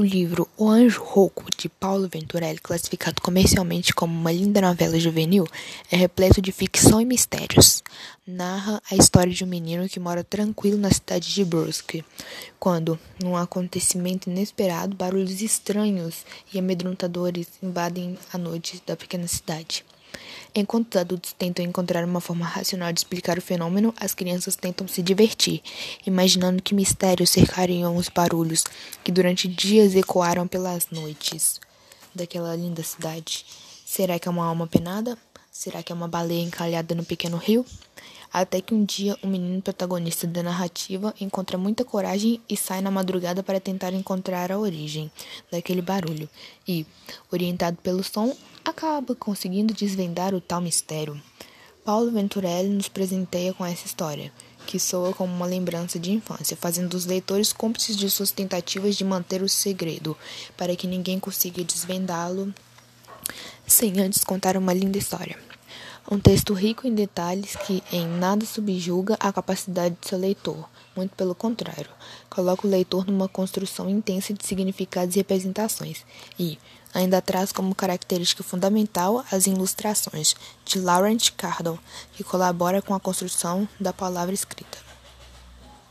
O livro O Anjo Rouco, de Paulo Venturelli, classificado comercialmente como uma linda novela juvenil, é repleto de ficção e mistérios. Narra a história de um menino que mora tranquilo na cidade de Brusque, quando, num acontecimento inesperado, barulhos estranhos e amedrontadores invadem a noite da pequena cidade. Enquanto os adultos tentam encontrar uma forma racional de explicar o fenômeno, as crianças tentam se divertir, imaginando que mistérios cercariam os barulhos que durante dias ecoaram pelas noites daquela linda cidade. Será que é uma alma penada? Será que é uma baleia encalhada no pequeno rio? Até que um dia o menino protagonista da narrativa encontra muita coragem e sai na madrugada para tentar encontrar a origem daquele barulho. E, orientado pelo som, acaba conseguindo desvendar o tal mistério. Paulo Venturelli nos presenteia com essa história, que soa como uma lembrança de infância, fazendo os leitores cúmplices de suas tentativas de manter o segredo, para que ninguém consiga desvendá-lo sem antes contar uma linda história. Um texto rico em detalhes que em nada subjuga a capacidade de seu leitor, muito pelo contrário, coloca o leitor numa construção intensa de significados e representações, e ainda traz como característica fundamental as ilustrações de Laurent Cardon, que colabora com a construção da palavra escrita.